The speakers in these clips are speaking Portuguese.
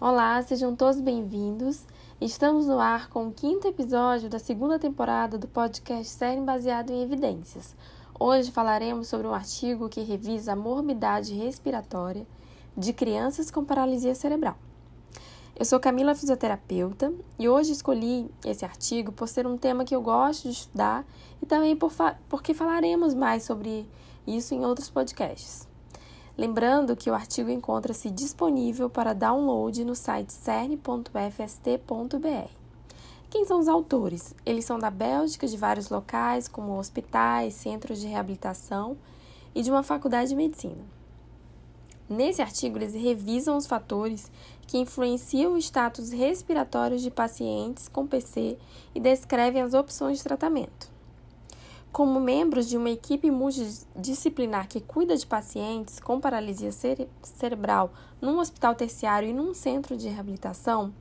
Olá, sejam todos bem-vindos. Estamos no ar com o quinto episódio da segunda temporada do podcast Série Baseado em Evidências. Hoje falaremos sobre um artigo que revisa a morbidade respiratória de crianças com paralisia cerebral. Eu sou Camila, fisioterapeuta, e hoje escolhi esse artigo por ser um tema que eu gosto de estudar e também por fa porque falaremos mais sobre isso em outros podcasts. Lembrando que o artigo encontra-se disponível para download no site cern.fst.br. Quem são os autores? Eles são da Bélgica, de vários locais, como hospitais, centros de reabilitação e de uma faculdade de medicina. Nesse artigo, eles revisam os fatores que influenciam o status respiratório de pacientes com PC e descrevem as opções de tratamento. Como membros de uma equipe multidisciplinar que cuida de pacientes com paralisia cere cerebral num hospital terciário e num centro de reabilitação,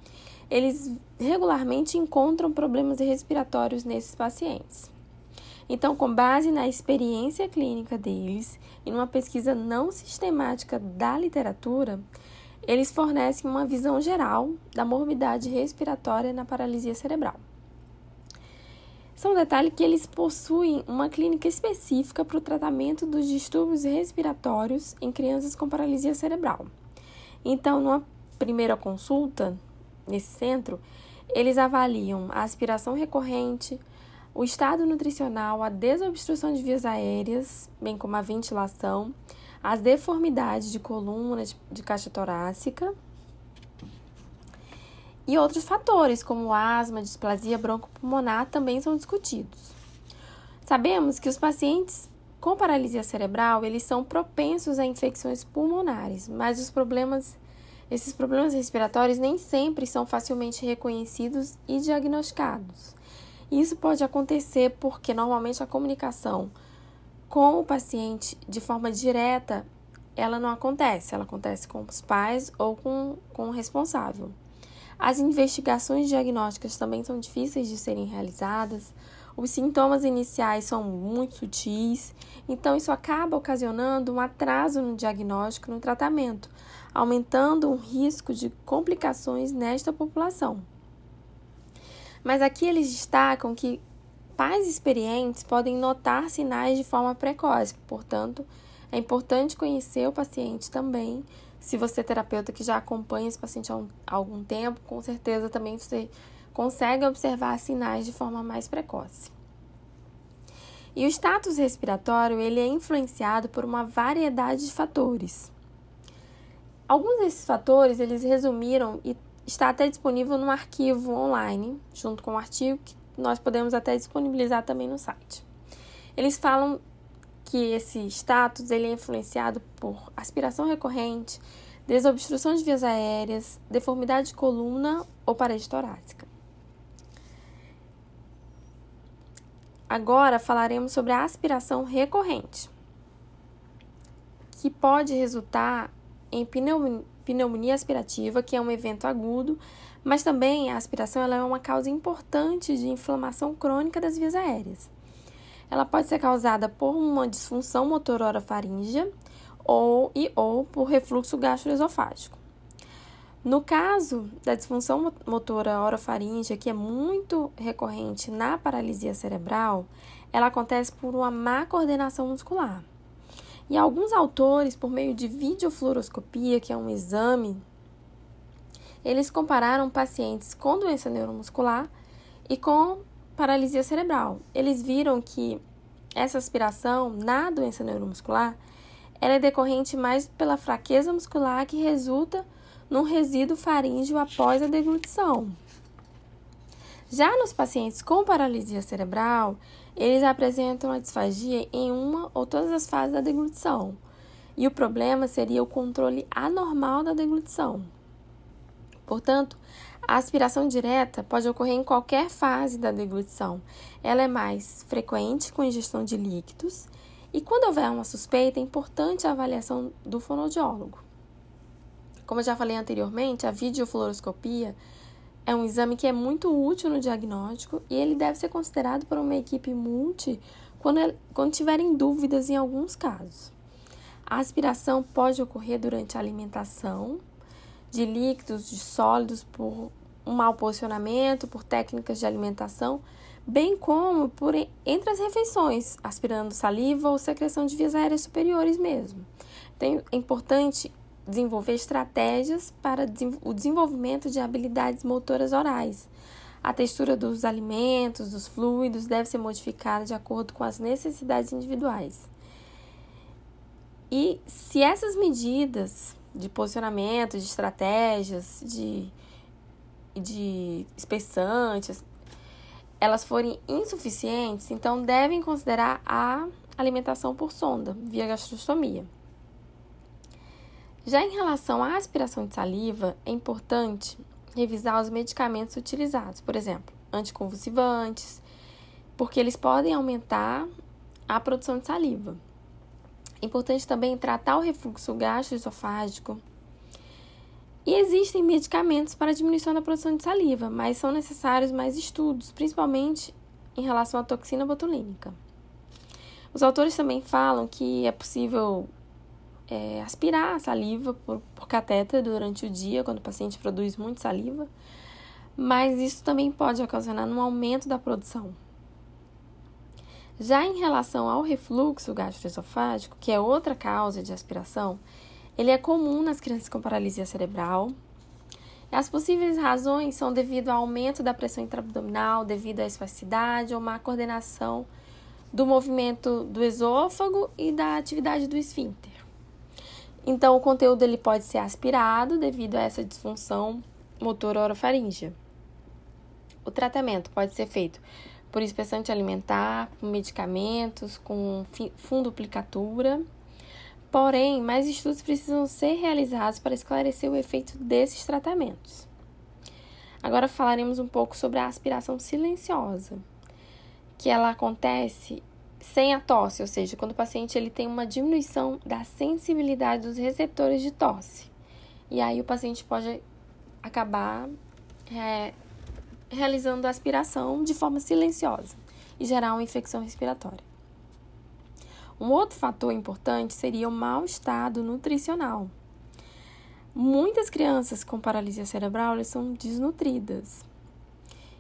eles regularmente encontram problemas respiratórios nesses pacientes. Então, com base na experiência clínica deles e numa pesquisa não sistemática da literatura, eles fornecem uma visão geral da morbidade respiratória na paralisia cerebral. São um detalhe que eles possuem uma clínica específica para o tratamento dos distúrbios respiratórios em crianças com paralisia cerebral. Então, numa primeira consulta nesse centro, eles avaliam a aspiração recorrente, o estado nutricional, a desobstrução de vias aéreas, bem como a ventilação, as deformidades de coluna, de caixa torácica e outros fatores, como asma, displasia broncopulmonar, também são discutidos. Sabemos que os pacientes com paralisia cerebral, eles são propensos a infecções pulmonares, mas os problemas, esses problemas respiratórios nem sempre são facilmente reconhecidos e diagnosticados. Isso pode acontecer porque normalmente a comunicação com o paciente de forma direta, ela não acontece, ela acontece com os pais ou com, com o responsável. As investigações diagnósticas também são difíceis de serem realizadas, os sintomas iniciais são muito sutis, então isso acaba ocasionando um atraso no diagnóstico e no tratamento, aumentando o risco de complicações nesta população. Mas aqui eles destacam que pais experientes podem notar sinais de forma precoce, portanto, é importante conhecer o paciente também se você é terapeuta que já acompanha esse paciente há, algum tempo, com certeza também você consegue observar sinais de forma mais precoce. E o status respiratório, ele é influenciado por uma variedade de fatores. Alguns desses fatores, eles resumiram e está até disponível no arquivo online, junto com o artigo que nós podemos até disponibilizar também no site. Eles falam que esse status ele é influenciado por aspiração recorrente, desobstrução de vias aéreas, deformidade de coluna ou parede torácica. Agora falaremos sobre a aspiração recorrente, que pode resultar em pneumonia aspirativa, que é um evento agudo, mas também a aspiração ela é uma causa importante de inflamação crônica das vias aéreas. Ela pode ser causada por uma disfunção motor orofaríngea ou e ou por refluxo gastroesofágico. No caso da disfunção motora orofaríngea, que é muito recorrente na paralisia cerebral, ela acontece por uma má coordenação muscular. E alguns autores, por meio de videofluoroscopia, que é um exame, eles compararam pacientes com doença neuromuscular e com paralisia cerebral. Eles viram que essa aspiração na doença neuromuscular ela é decorrente mais pela fraqueza muscular que resulta num resíduo faríngeo após a deglutição. Já nos pacientes com paralisia cerebral, eles apresentam a disfagia em uma ou todas as fases da deglutição. E o problema seria o controle anormal da deglutição. Portanto, a aspiração direta pode ocorrer em qualquer fase da deglutição. Ela é mais frequente com ingestão de líquidos e quando houver uma suspeita, é importante a avaliação do fonoaudiólogo. Como eu já falei anteriormente, a videofluoroscopia é um exame que é muito útil no diagnóstico e ele deve ser considerado por uma equipe multi quando, quando tiverem dúvidas em alguns casos. A aspiração pode ocorrer durante a alimentação, de líquidos, de sólidos por um mau posicionamento, por técnicas de alimentação, bem como por entre as refeições, aspirando saliva ou secreção de vias aéreas superiores mesmo. Então, é importante desenvolver estratégias para o desenvolvimento de habilidades motoras orais. A textura dos alimentos, dos fluidos, deve ser modificada de acordo com as necessidades individuais. E se essas medidas de posicionamento, de estratégias, de, de espessantes, elas forem insuficientes, então devem considerar a alimentação por sonda, via gastrostomia. Já em relação à aspiração de saliva, é importante revisar os medicamentos utilizados, por exemplo, anticonvulsivantes, porque eles podem aumentar a produção de saliva. É importante também tratar o refluxo gastroesofágico. E existem medicamentos para diminuição da produção de saliva, mas são necessários mais estudos, principalmente em relação à toxina botulínica. Os autores também falam que é possível é, aspirar a saliva por, por catéter durante o dia, quando o paciente produz muito saliva, mas isso também pode ocasionar um aumento da produção. Já em relação ao refluxo gastroesofágico, que é outra causa de aspiração, ele é comum nas crianças com paralisia cerebral. As possíveis razões são devido ao aumento da pressão intraabdominal, devido à espasticidade ou má coordenação do movimento do esôfago e da atividade do esfíncter. Então, o conteúdo ele pode ser aspirado devido a essa disfunção motor orofaríngea. O tratamento pode ser feito por espessante alimentar, com medicamentos, com fundoplicatura. Porém, mais estudos precisam ser realizados para esclarecer o efeito desses tratamentos. Agora falaremos um pouco sobre a aspiração silenciosa, que ela acontece sem a tosse, ou seja, quando o paciente ele tem uma diminuição da sensibilidade dos receptores de tosse. E aí o paciente pode acabar é, realizando a aspiração de forma silenciosa e gerar uma infecção respiratória. Um outro fator importante seria o mau estado nutricional. Muitas crianças com paralisia cerebral são desnutridas.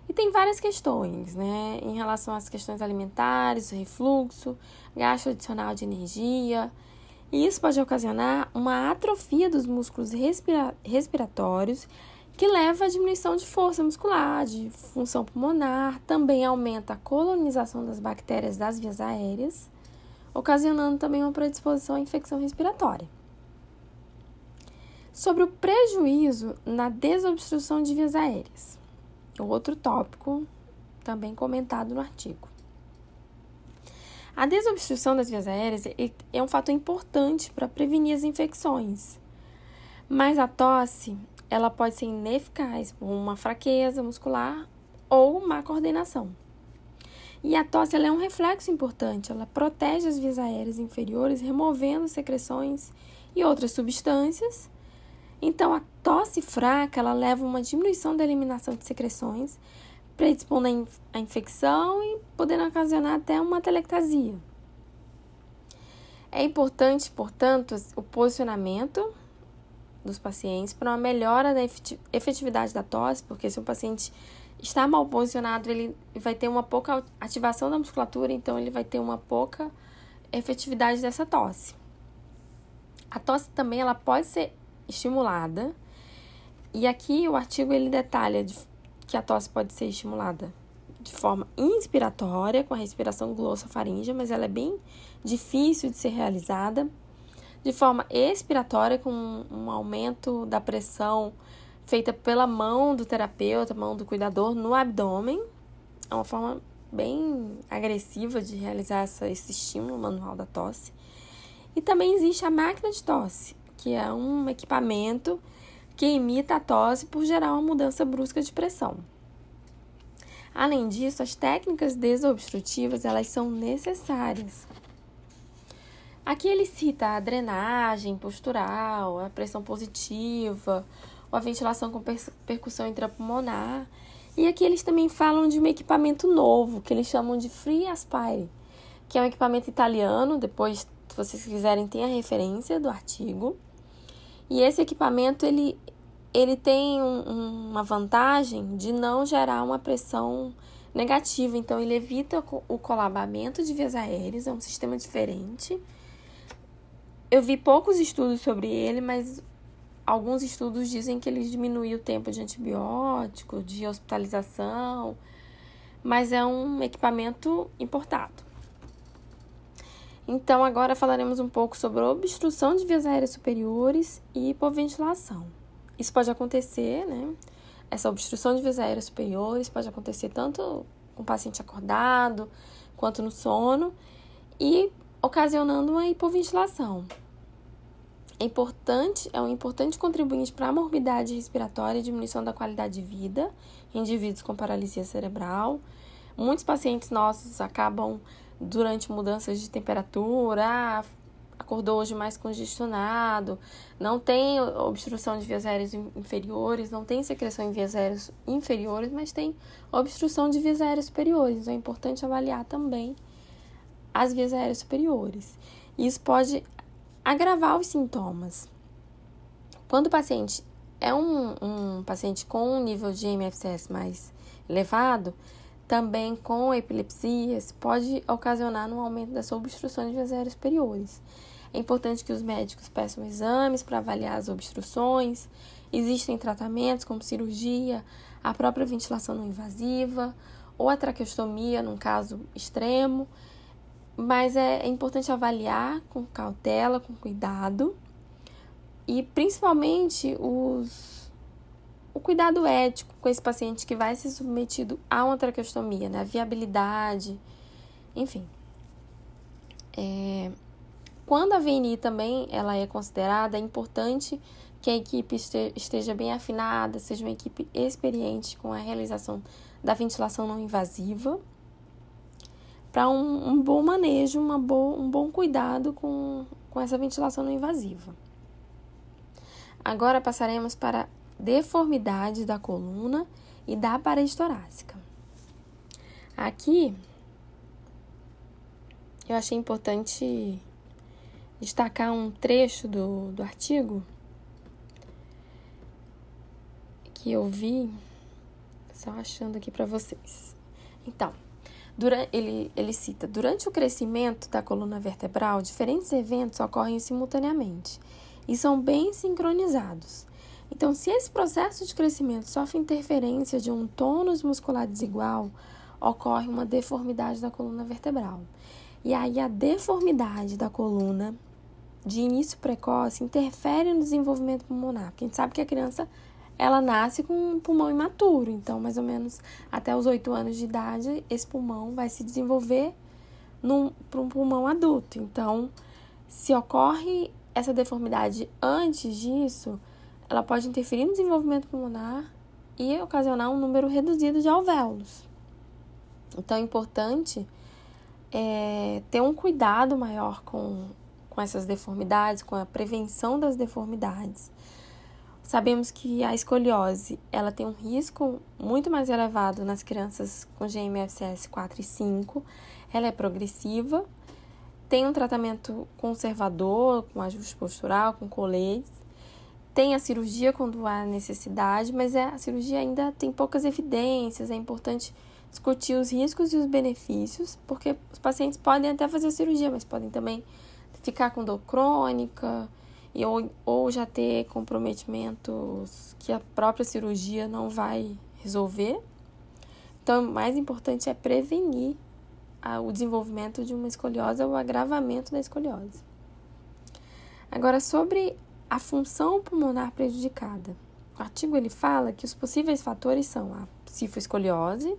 E tem várias questões, né, em relação às questões alimentares, refluxo, gasto adicional de energia. E isso pode ocasionar uma atrofia dos músculos respira respiratórios que leva à diminuição de força muscular, de função pulmonar, também aumenta a colonização das bactérias das vias aéreas, ocasionando também uma predisposição à infecção respiratória. Sobre o prejuízo na desobstrução de vias aéreas, outro tópico também comentado no artigo. A desobstrução das vias aéreas é um fator importante para prevenir as infecções, mas a tosse ela pode ser ineficaz por uma fraqueza muscular ou má coordenação. E a tosse é um reflexo importante, ela protege as vias aéreas inferiores, removendo secreções e outras substâncias. Então, a tosse fraca ela leva a uma diminuição da eliminação de secreções, predispondo a infecção e podendo ocasionar até uma telectasia. É importante, portanto, o posicionamento dos pacientes para uma melhora da efetividade da tosse, porque se o paciente está mal posicionado, ele vai ter uma pouca ativação da musculatura, então ele vai ter uma pouca efetividade dessa tosse. A tosse também ela pode ser estimulada, e aqui o artigo ele detalha de, que a tosse pode ser estimulada de forma inspiratória, com a respiração glossofaríngea, mas ela é bem difícil de ser realizada de forma expiratória, com um aumento da pressão feita pela mão do terapeuta, mão do cuidador no abdômen. É uma forma bem agressiva de realizar essa, esse estímulo manual da tosse. E também existe a máquina de tosse, que é um equipamento que imita a tosse por gerar uma mudança brusca de pressão. Além disso, as técnicas desobstrutivas elas são necessárias Aqui ele cita a drenagem postural, a pressão positiva, a ventilação com percussão intrapulmonar. E aqui eles também falam de um equipamento novo, que eles chamam de Free Aspire, que é um equipamento italiano. Depois, se vocês quiserem, tem a referência do artigo. E esse equipamento ele ele tem um, uma vantagem de não gerar uma pressão negativa, então ele evita o colabamento de vias aéreas, é um sistema diferente. Eu vi poucos estudos sobre ele, mas alguns estudos dizem que ele diminui o tempo de antibiótico, de hospitalização, mas é um equipamento importado. Então, agora falaremos um pouco sobre obstrução de vias aéreas superiores e hipoventilação. Isso pode acontecer, né? Essa obstrução de vias aéreas superiores pode acontecer tanto com o paciente acordado quanto no sono e ocasionando uma hipoventilação. É importante, é um importante contribuinte para a morbidade respiratória e diminuição da qualidade de vida em indivíduos com paralisia cerebral. Muitos pacientes nossos acabam durante mudanças de temperatura, ah, acordou hoje mais congestionado, não tem obstrução de vias aéreas inferiores, não tem secreção em vias aéreas inferiores, mas tem obstrução de vias aéreas superiores. Então é importante avaliar também as vias aéreas superiores. Isso pode agravar os sintomas. Quando o paciente é um, um paciente com um nível de MFCS mais elevado, também com epilepsias, pode ocasionar um aumento dessa obstrução de vias aéreas superiores. É importante que os médicos peçam exames para avaliar as obstruções. Existem tratamentos como cirurgia, a própria ventilação não invasiva ou a traqueostomia, num caso extremo. Mas é, é importante avaliar com cautela, com cuidado. E principalmente os, o cuidado ético com esse paciente que vai ser submetido a uma traqueostomia, né? A viabilidade, enfim. É, quando a VNI também ela é considerada, é importante que a equipe esteja bem afinada, seja uma equipe experiente com a realização da ventilação não invasiva, para um, um, bom manejo, uma bo, um bom cuidado com, com essa ventilação não invasiva. Agora passaremos para deformidades da coluna e da parede torácica. Aqui eu achei importante destacar um trecho do, do artigo que eu vi, só achando aqui para vocês. Então, durante, ele, ele cita: durante o crescimento da coluna vertebral, diferentes eventos ocorrem simultaneamente e são bem sincronizados. Então, se esse processo de crescimento sofre interferência de um tônus muscular desigual, ocorre uma deformidade da coluna vertebral. E aí a deformidade da coluna de início precoce interfere no desenvolvimento pulmonar, porque a gente sabe que a criança ela nasce com um pulmão imaturo, então mais ou menos até os 8 anos de idade esse pulmão vai se desenvolver para um pulmão adulto. Então, se ocorre essa deformidade antes disso, ela pode interferir no desenvolvimento pulmonar e ocasionar um número reduzido de alvéolos. Então, é importante é, ter um cuidado maior com com essas deformidades, com a prevenção das deformidades. Sabemos que a escoliose ela tem um risco muito mais elevado nas crianças com GMFCS 4 e 5. Ela é progressiva, tem um tratamento conservador, com ajuste postural, com coletes. Tem a cirurgia quando há necessidade, mas é, a cirurgia ainda tem poucas evidências. É importante discutir os riscos e os benefícios, porque os pacientes podem até fazer cirurgia, mas podem também ficar com dor crônica e ou, ou já ter comprometimentos que a própria cirurgia não vai resolver. Então, o mais importante é prevenir a, o desenvolvimento de uma escoliose ou o agravamento da escoliose. Agora, sobre a função pulmonar prejudicada. O artigo ele fala que os possíveis fatores são a cifoescoliose,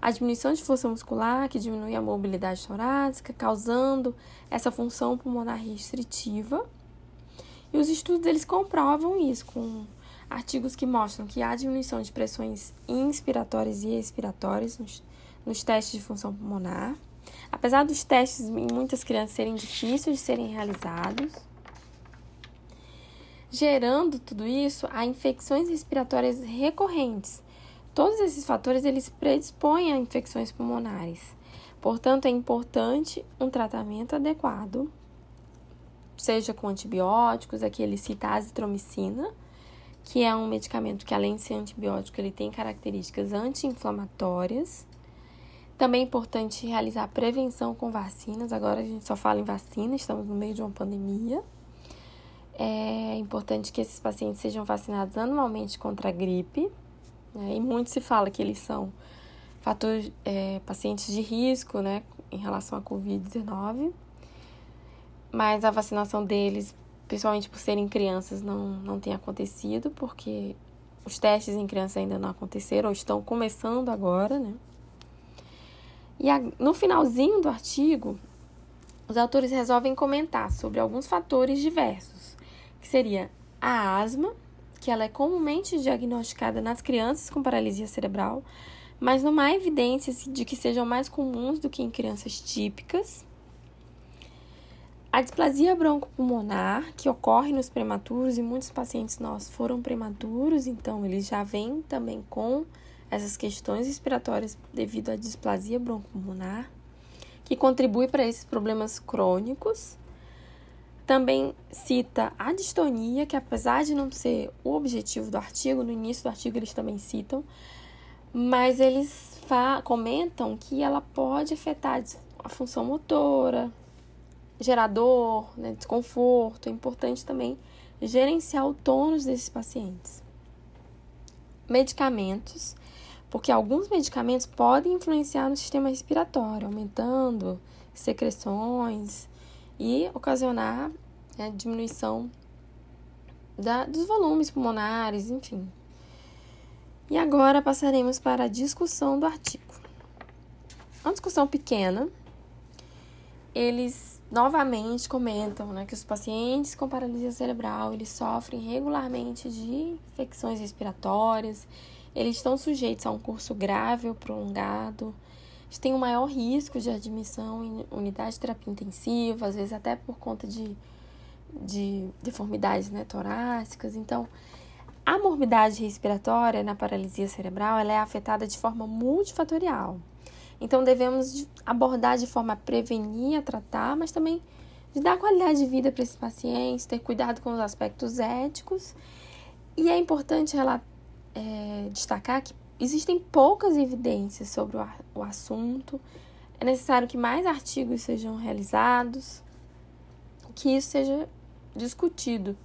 a diminuição de força muscular, que diminui a mobilidade torácica, causando essa função pulmonar restritiva. E os estudos eles comprovam isso com artigos que mostram que há diminuição de pressões inspiratórias e expiratórias nos, nos testes de função pulmonar. Apesar dos testes em muitas crianças serem difíceis de serem realizados, gerando tudo isso a infecções respiratórias recorrentes, Todos esses fatores eles predispõem a infecções pulmonares. Portanto, é importante um tratamento adequado, seja com antibióticos, aqui ele cita azitromicina, que é um medicamento que, além de ser antibiótico, ele tem características anti-inflamatórias. Também é importante realizar prevenção com vacinas. Agora a gente só fala em vacina, estamos no meio de uma pandemia. É importante que esses pacientes sejam vacinados anualmente contra a gripe. Né? E muito se fala que eles são fatores, é, pacientes de risco né, em relação à Covid-19. Mas a vacinação deles, principalmente por serem crianças, não, não tem acontecido, porque os testes em crianças ainda não aconteceram, estão começando agora, né? E a, no finalzinho do artigo, os autores resolvem comentar sobre alguns fatores diversos, que seria a asma, que ela é comumente diagnosticada nas crianças com paralisia cerebral, mas não há evidências de que sejam mais comuns do que em crianças típicas. A displasia broncopulmonar, que ocorre nos prematuros, e muitos pacientes nossos foram prematuros, então eles já vêm também com essas questões respiratórias devido à displasia broncopulmonar, que contribui para esses problemas crônicos. Também cita a distonia, que apesar de não ser o objetivo do artigo, no início do artigo eles também citam, mas eles comentam que ela pode afetar a função motora, gerador, né, desconforto. É importante também gerenciar o tônus desses pacientes. Medicamentos porque alguns medicamentos podem influenciar no sistema respiratório, aumentando secreções e ocasionar né, diminuição da, dos volumes pulmonares, enfim. E agora passaremos para a discussão do artigo. Uma discussão pequena, eles novamente comentam né, que os pacientes com paralisia cerebral eles sofrem regularmente de infecções respiratórias eles estão sujeitos a um curso grave ou prolongado, eles têm um maior risco de admissão em unidade de terapia intensiva, às vezes até por conta de, de deformidades né, torácicas. Então, a morbidade respiratória na paralisia cerebral ela é afetada de forma multifatorial. Então, devemos abordar de forma a prevenir, a tratar, mas também de dar qualidade de vida para esses pacientes, ter cuidado com os aspectos éticos. E é importante relatar é, destacar que existem poucas evidências sobre o, o assunto. É necessário que mais artigos sejam realizados, que isso seja discutido.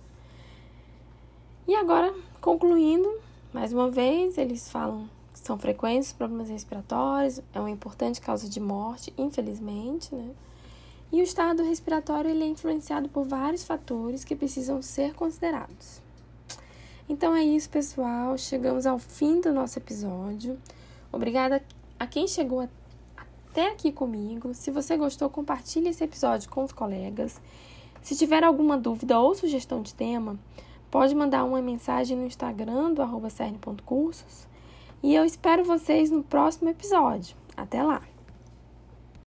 E agora, concluindo, mais uma vez, eles falam são frequentes problemas respiratórios, é uma importante causa de morte, infelizmente, né? E o estado respiratório ele é influenciado por vários fatores que precisam ser considerados. Então é isso, pessoal. Chegamos ao fim do nosso episódio. Obrigada a quem chegou até aqui comigo. Se você gostou, compartilhe esse episódio com os colegas. Se tiver alguma dúvida ou sugestão de tema, pode mandar uma mensagem no Instagram do arroba E eu espero vocês no próximo episódio. Até lá!